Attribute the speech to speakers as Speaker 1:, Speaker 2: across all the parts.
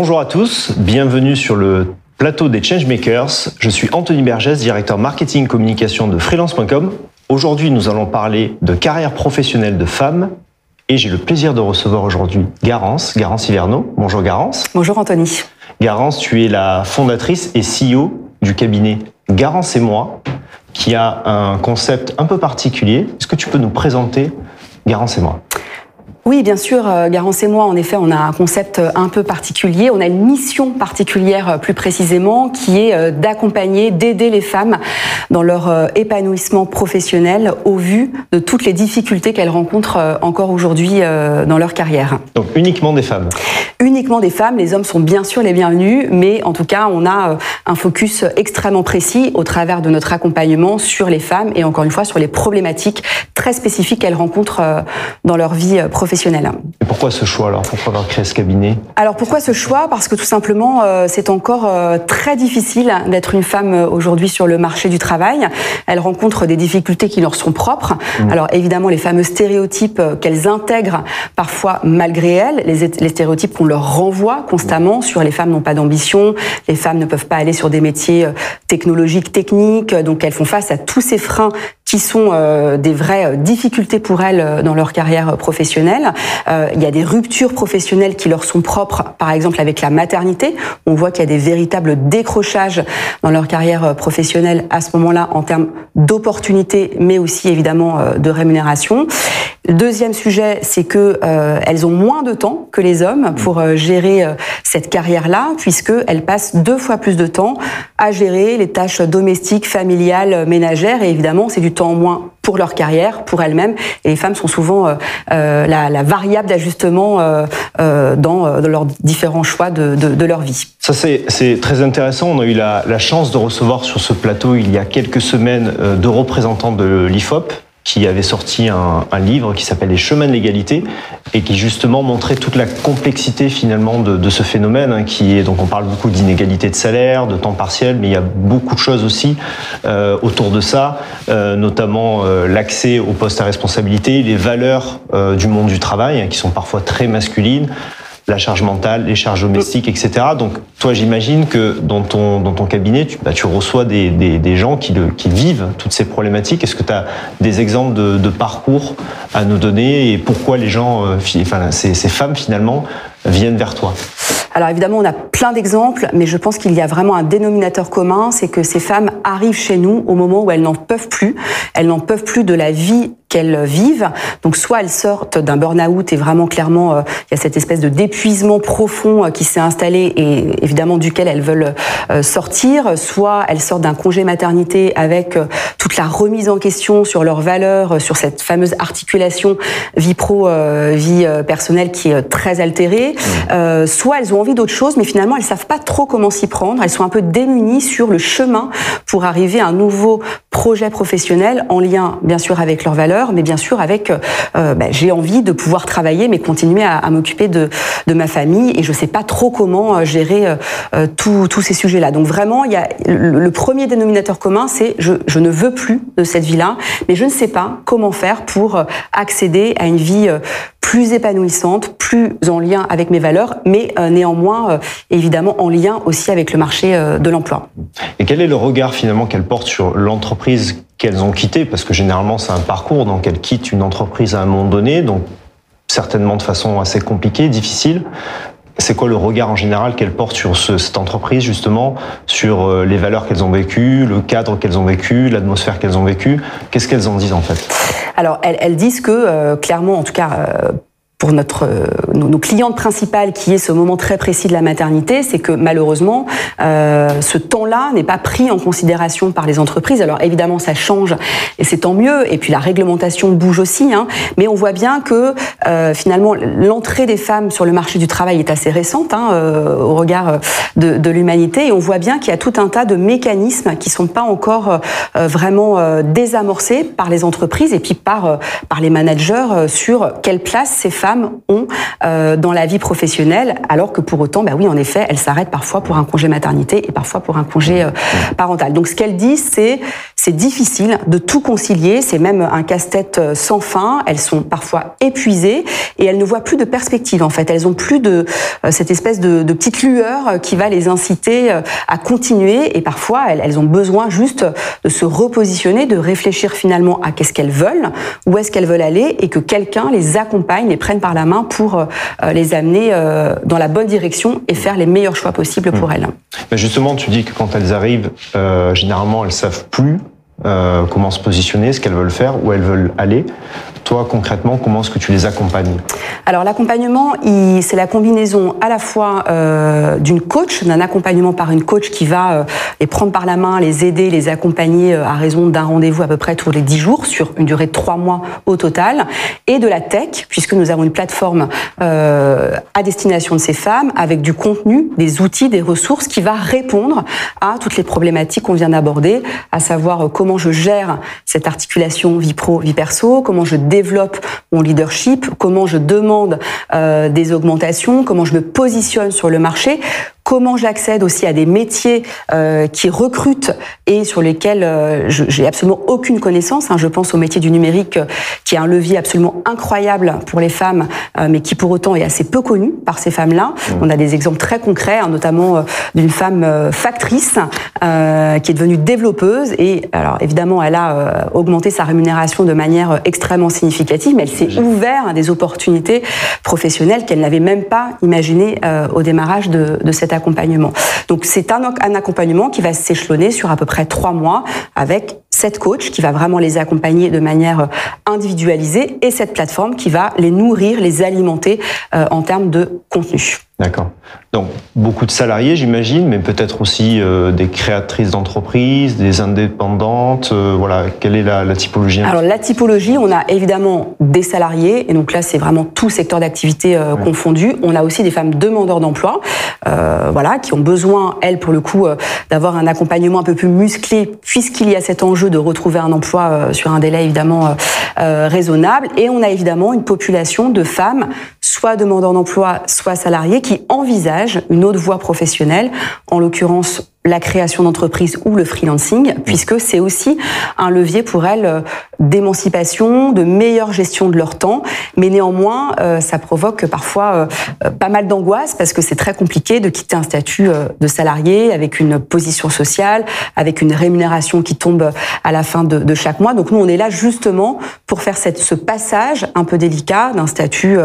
Speaker 1: Bonjour à tous, bienvenue sur le plateau des Changemakers. Je suis Anthony Bergès, directeur marketing communication de freelance.com. Aujourd'hui, nous allons parler de carrière professionnelle de femmes et j'ai le plaisir de recevoir aujourd'hui Garance, Garance Hiverno. Bonjour Garance.
Speaker 2: Bonjour Anthony.
Speaker 1: Garance, tu es la fondatrice et CEO du cabinet Garance et moi, qui a un concept un peu particulier. Est-ce que tu peux nous présenter Garance et moi?
Speaker 2: Oui, bien sûr, euh, Garance et moi, en effet, on a un concept euh, un peu particulier. On a une mission particulière, euh, plus précisément, qui est d'accompagner, d'aider les femmes dans leur épanouissement professionnel au vu de toutes les difficultés qu'elles rencontrent encore aujourd'hui dans leur carrière.
Speaker 1: Donc uniquement des femmes
Speaker 2: Uniquement des femmes. Les hommes sont bien sûr les bienvenus, mais en tout cas, on a un focus extrêmement précis au travers de notre accompagnement sur les femmes et encore une fois sur les problématiques très spécifiques qu'elles rencontrent dans leur vie professionnelle
Speaker 1: et pourquoi ce choix alors Pourquoi avoir créé ce cabinet?
Speaker 2: Alors pourquoi ce choix? Parce que tout simplement, euh, c'est encore euh, très difficile d'être une femme euh, aujourd'hui sur le marché du travail. Elles rencontrent des difficultés qui leur sont propres. Mmh. Alors évidemment, les fameux stéréotypes qu'elles intègrent parfois malgré elles, les, les stéréotypes qu'on leur renvoie constamment sur les femmes n'ont pas d'ambition, les femmes ne peuvent pas aller sur des métiers technologiques, techniques, donc elles font face à tous ces freins qui sont euh, des vraies euh, difficultés pour elles euh, dans leur carrière professionnelle. il y a des ruptures professionnelles qui leur sont propres, par exemple avec la maternité. On voit qu'il y a des véritables décrochages dans leur carrière professionnelle à ce moment-là en termes d'opportunités, mais aussi évidemment de rémunération. Deuxième sujet, c'est que elles ont moins de temps que les hommes pour gérer cette carrière-là, puisque elles passent deux fois plus de temps à gérer les tâches domestiques, familiales, ménagères, et évidemment, c'est du temps moins pour leur carrière, pour elles-mêmes. Et les femmes sont souvent euh, euh, la, la, variable d'ajustement euh, euh dans, dans, leurs différents choix de, de, de leur vie.
Speaker 1: Ça, c'est très intéressant. On a eu la, la, chance de recevoir sur ce plateau il y a quelques semaines deux représentants de l'IFOP, qui avait sorti un, livre qui s'appelle Les chemins de l'égalité et qui justement montrait toute la complexité finalement de, ce phénomène hein, qui est donc on parle beaucoup d'inégalité de salaire, de temps partiel, mais il y a beaucoup de choses aussi euh, autour de ça, euh, notamment euh, l'accès aux postes à responsabilité, les valeurs du monde du travail hein, qui sont parfois très masculines la charge mentale, les charges domestiques, etc. Donc, toi, j'imagine que dans ton, dans ton cabinet, tu, bah, tu reçois des, des, des gens qui, le, qui, vivent toutes ces problématiques. Est-ce que tu as des exemples de, de, parcours à nous donner et pourquoi les gens, euh, enfin, ces, ces femmes, finalement, viennent vers toi?
Speaker 2: Alors évidemment, on a plein d'exemples, mais je pense qu'il y a vraiment un dénominateur commun, c'est que ces femmes arrivent chez nous au moment où elles n'en peuvent plus. Elles n'en peuvent plus de la vie qu'elles vivent. Donc soit elles sortent d'un burn-out et vraiment clairement euh, il y a cette espèce de d'épuisement profond euh, qui s'est installé et évidemment duquel elles veulent euh, sortir, soit elles sortent d'un congé maternité avec toute la remise en question sur leurs valeurs, sur cette fameuse articulation vie pro vie personnelle qui est très altérée, mmh. soit elles ont envie d'autre chose mais finalement elles savent pas trop comment s'y prendre, elles sont un peu démunies sur le chemin pour arriver à un nouveau projet professionnel en lien bien sûr avec leurs valeurs, mais bien sûr avec euh, bah, j'ai envie de pouvoir travailler, mais continuer à, m'occuper de, de, ma famille et je sais pas trop comment euh, gérer euh, tous ces sujets-là. Donc vraiment, il y a le, premier dénominateur commun, c'est je, je, ne veux plus de cette vie-là, mais je ne sais pas comment faire pour euh, accéder à une vie euh, plus épanouissante, plus en lien avec mes valeurs, mais euh, néanmoins, euh, évidemment, en lien aussi avec le marché euh, de l'emploi.
Speaker 1: Et quel est le regard finalement qu'elles portent sur l'entreprise qu'elles ont quittée Parce que généralement, c'est un parcours, donc elles quittent une entreprise à un moment donné, donc certainement de façon assez compliquée, difficile. C'est quoi le regard en général qu'elles portent sur ce, cette entreprise, justement, sur les valeurs qu'elles ont vécues, le cadre qu'elles ont vécu, l'atmosphère qu'elles ont vécue? Qu'est-ce qu'elles en disent en fait?
Speaker 2: Alors, elles, elles disent que, euh, clairement, en tout cas, euh, pour notre euh, nos, clientes principales, qui est ce moment très précis de la maternité, c'est que malheureusement, euh, ce temps-là n'est pas pris en considération par les entreprises. Alors évidemment, ça change et c'est tant mieux. Et puis la réglementation bouge aussi, hein, mais on voit bien que euh, finalement l'entrée des femmes sur le marché du travail est assez récente hein, euh, au regard de, de l'humanité, et on voit bien qu'il y a tout un tas de mécanismes qui sont pas encore euh, vraiment euh, désamorcés par les entreprises et puis par par les managers sur quelle place ces femmes femmes ont dans la vie professionnelle, alors que pour autant, bah oui, en effet, elles s'arrêtent parfois pour un congé maternité et parfois pour un congé parental. Donc ce qu'elles disent, c'est c'est difficile de tout concilier, c'est même un casse-tête sans fin. Elles sont parfois épuisées et elles ne voient plus de perspective. En fait, elles ont plus de cette espèce de, de petite lueur qui va les inciter à continuer et parfois elles, elles ont besoin juste de se repositionner, de réfléchir finalement à qu'est-ce qu'elles veulent, où est-ce qu'elles veulent aller et que quelqu'un les accompagne, les prenne par la main pour euh, les amener euh, dans la bonne direction et faire les meilleurs choix possibles pour hmm. elles.
Speaker 1: Justement, tu dis que quand elles arrivent, euh, généralement elles savent plus euh, comment se positionner, ce qu'elles veulent faire, où elles veulent aller. Toi, concrètement, comment est-ce que tu les accompagnes?
Speaker 2: Alors, l'accompagnement, c'est la combinaison à la fois euh, d'une coach, d'un accompagnement par une coach qui va euh, les prendre par la main, les aider, les accompagner euh, à raison d'un rendez-vous à peu près tous les 10 jours, sur une durée de 3 mois au total, et de la tech, puisque nous avons une plateforme euh, à destination de ces femmes, avec du contenu, des outils, des ressources, qui va répondre à toutes les problématiques qu'on vient d'aborder, à savoir comment je gère cette articulation vie pro, vie perso, comment je développe mon leadership, comment je demande euh, des augmentations, comment je me positionne sur le marché, comment j'accède aussi à des métiers euh, qui recrutent et sur lesquels euh, j'ai absolument aucune connaissance. Hein. Je pense au métier du numérique, euh, qui est un levier absolument incroyable pour les femmes, mais qui pour autant est assez peu connu par ces femmes-là. Mmh. On a des exemples très concrets, hein, notamment d'une femme factrice qui est devenue développeuse et alors évidemment elle a augmenté sa rémunération de manière extrêmement significative, mais elle s'est ouvert à des opportunités professionnelles qu'elle n'avait même pas imaginées au démarrage de, de cette accompagnement. Donc c'est un, un accompagnement qui va s'échelonner sur à peu près trois mois avec cette coach qui va vraiment les accompagner de manière individualisée et cette plateforme qui va les nourrir, les alimenter euh, en termes de contenu.
Speaker 1: D'accord. Donc beaucoup de salariés, j'imagine, mais peut-être aussi euh, des créatrices d'entreprises, des indépendantes. Euh, voilà, quelle est la, la, typologie
Speaker 2: Alors la typologie, on a évidemment des salariés, et donc là c'est vraiment tout secteur d'activité euh, confondu. On a aussi des femmes demandeurs d'emploi, voilà, qui ont besoin, elles pour le coup, d'avoir un accompagnement un peu plus musclé, puisqu'il y a cet enjeu de retrouver un emploi sur un délai évidemment raisonnable. Et on a évidemment une population de femmes soit demandeurs d'emploi, soit salariés, qui envisagent une autre voie professionnelle, en l'occurrence la création d'entreprise ou le freelancing, puisque c'est aussi un levier pour elles euh, d'émancipation, de meilleure gestion de leur temps. Mais néanmoins, euh, ça provoque parfois euh, pas mal d'angoisse parce que c'est très compliqué de quitter un statut de salarié avec une position sociale, avec une rémunération qui tombe à la fin de, de chaque mois. Donc nous, on est là justement pour faire cette, ce passage un peu délicat d'un statut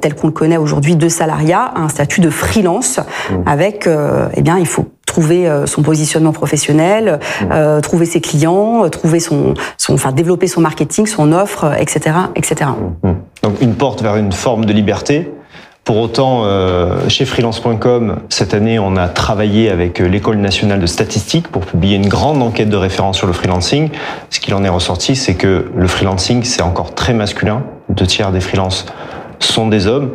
Speaker 2: tel qu'on le connaît aujourd'hui de salariat à un statut de freelance, mmh. avec, eh bien, il faut trouver euh, son positionnement professionnel, mmh. euh, trouver ses clients, euh, trouver son, son, enfin développer son marketing, son offre, etc., etc.
Speaker 1: Mmh. Donc une porte vers une forme de liberté. Pour autant, euh, chez freelance.com, cette année, on a travaillé avec l'École nationale de statistique pour publier une grande enquête de référence sur le freelancing. Ce qu'il en est ressorti, c'est que le freelancing, c'est encore très masculin. Deux tiers des freelances sont des hommes.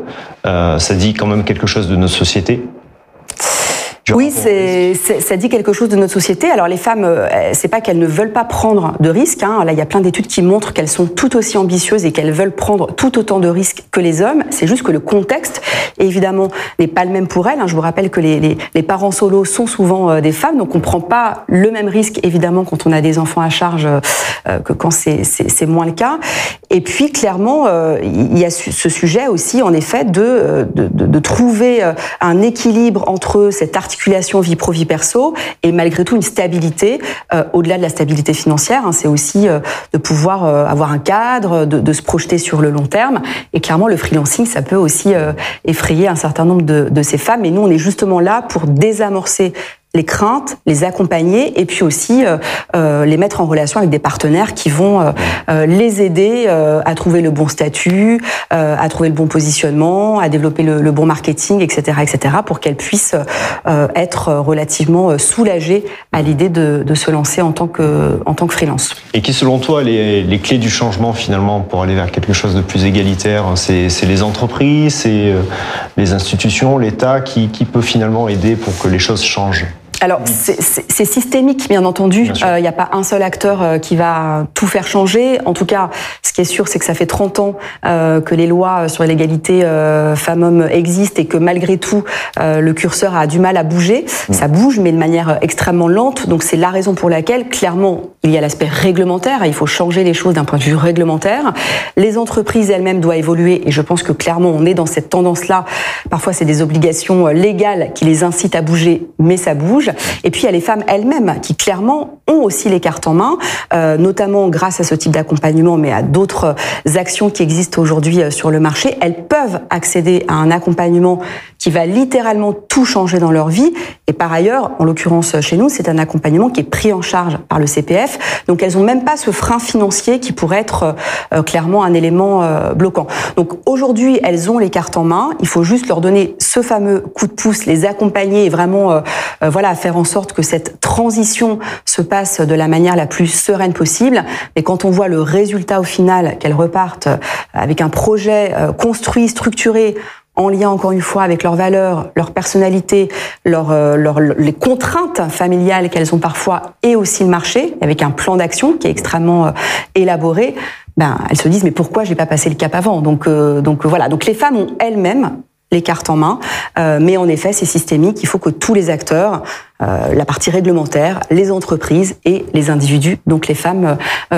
Speaker 1: Euh, ça dit quand même quelque chose de notre société.
Speaker 2: Oui, c'est, ça dit quelque chose de notre société. Alors les femmes, euh, c'est pas qu'elles ne veulent pas prendre de risques. Hein. Là, il y a plein d'études qui montrent qu'elles sont tout aussi ambitieuses et qu'elles veulent prendre tout autant de risques que les hommes. C'est juste que le contexte, évidemment, n'est pas le même pour elles. Hein. Je vous rappelle que les, les, les parents solos sont souvent euh, des femmes, donc on prend pas le même risque, évidemment, quand on a des enfants à charge euh, que quand c'est, c'est, moins le cas. Et puis, clairement, il y a ce sujet aussi, en effet, de, de, de, de trouver un équilibre entre cette articulation vie pro vie perso et malgré tout une stabilité euh, au-delà de la stabilité financière. Hein, c'est aussi euh, de pouvoir euh, avoir un cadre, de, de, se projeter sur le long terme. Et clairement, le freelancing, ça peut aussi euh, effrayer un certain nombre de, de ces femmes. Et nous, on est justement là pour désamorcer les craintes, les accompagner et puis aussi euh, euh, les mettre en relation avec des partenaires qui vont euh, euh les aider euh, à trouver le bon statut, euh, à trouver le bon positionnement, à développer le, le bon marketing, etc., etc., pour qu'elles puissent être relativement soulagées à l'idée de, de, se lancer en tant que en tant que freelance.
Speaker 1: Et qui, selon toi, les, les clés du changement finalement pour aller vers quelque chose de plus égalitaire, c'est les entreprises, c'est les institutions, l'État qui, qui peut finalement aider pour que les choses changent?
Speaker 2: Alors, c'est systémique, bien entendu. Il n'y a pas un seul acteur qui va tout faire changer. En tout cas, ce qui est sûr, c'est que ça fait 30 ans que les lois sur l'égalité femmes-hommes existent et que malgré tout, le curseur a du mal à bouger. Mm. Ça bouge, mais de manière extrêmement lente. Donc, c'est la raison pour laquelle, clairement, il y a l'aspect réglementaire. Il faut changer les choses d'un point de vue réglementaire. Les entreprises elles-mêmes doivent évoluer et je pense que clairement on est dans cette tendance-là. Parfois c'est des obligations euh, légales qui les incitent à bouger, mais ça bouge. Et puis il y a les femmes elles-mêmes qui clairement ont aussi les cartes en main, euh, notamment grâce à ce type d'accompagnement, mais à d'autres actions qui existent aujourd'hui euh, sur le marché. Elles peuvent accéder à un accompagnement qui va littéralement tout changer dans leur vie. Et par ailleurs, en l'occurrence chez nous, c'est un accompagnement qui est pris en charge par le CPF. Donc elles n'ont même pas ce frein financier qui pourrait être clairement un élément bloquant. Donc aujourd'hui, elles ont les cartes en main. Il faut juste leur donner ce fameux coup de pouce, les accompagner et vraiment, euh, euh, voilà, faire en sorte que cette transition se passe de la manière la plus sereine possible. Mais quand on voit le résultat au final, qu'elles repartent euh, avec un projet construit, structuré, en lien encore une fois avec leurs valeurs, leur personnalité, leur, les contraintes familiales qu'elles ont parfois et aussi le marché, avec un plan d'action qui est extrêmement élaboré, ben, elles se disent mais pourquoi j'ai pas passé le cap avant? Donc euh, donc voilà. Donc les femmes ont elles-mêmes les cartes en main, euh, mais en effet c'est systémique. Il faut que tous les acteurs, euh, la partie réglementaire, les entreprises et les individus, donc les femmes,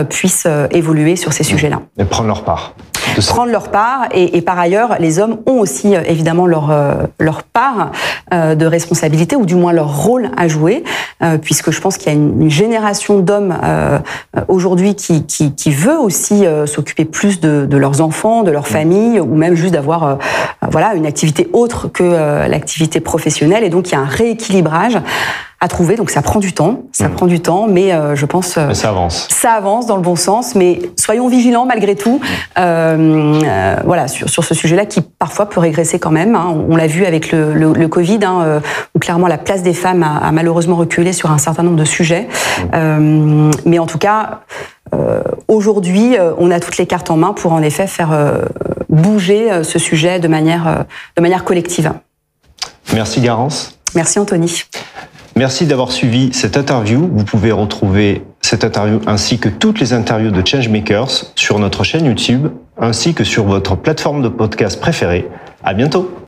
Speaker 2: puissent évoluer sur ces sujets-là.
Speaker 1: Et prendre leur part
Speaker 2: prendre leur part. Et, et, par ailleurs, les hommes ont aussi euh, évidemment leur, euh, leur part euh, de responsabilité, ou du moins leur rôle à jouer, puisque je pense qu'il y a une, génération d'hommes aujourd'hui qui, qui, qui, veut aussi s'occuper plus de, de, leurs enfants, de leur famille, ou même juste d'avoir voilà une activité autre que l'activité professionnelle. Et donc il y a un rééquilibrage à trouver. Donc ça prend du temps, ça mmh. prend du temps, mais euh, je pense
Speaker 1: euh, ça avance.
Speaker 2: Ça avance dans le bon sens, mais soyons vigilants malgré tout. Mmh. Euh, voilà sur, sur ce sujet-là qui parfois peut régresser quand même. Hein. On l'a vu avec le, le, Covid, hein, où clairement la place des femmes a, malheureusement reculé sur un certain nombre de sujets. Mmh. mais en tout cas. Aujourd'hui, on a toutes les cartes en main pour en effet faire bouger ce sujet de manière, de manière collective.
Speaker 1: Merci Garance.
Speaker 2: Merci Anthony.
Speaker 1: Merci d'avoir suivi cette interview. Vous pouvez retrouver cette interview ainsi que toutes les interviews de Changemakers sur notre chaîne YouTube ainsi que sur votre plateforme de podcast préférée. À bientôt!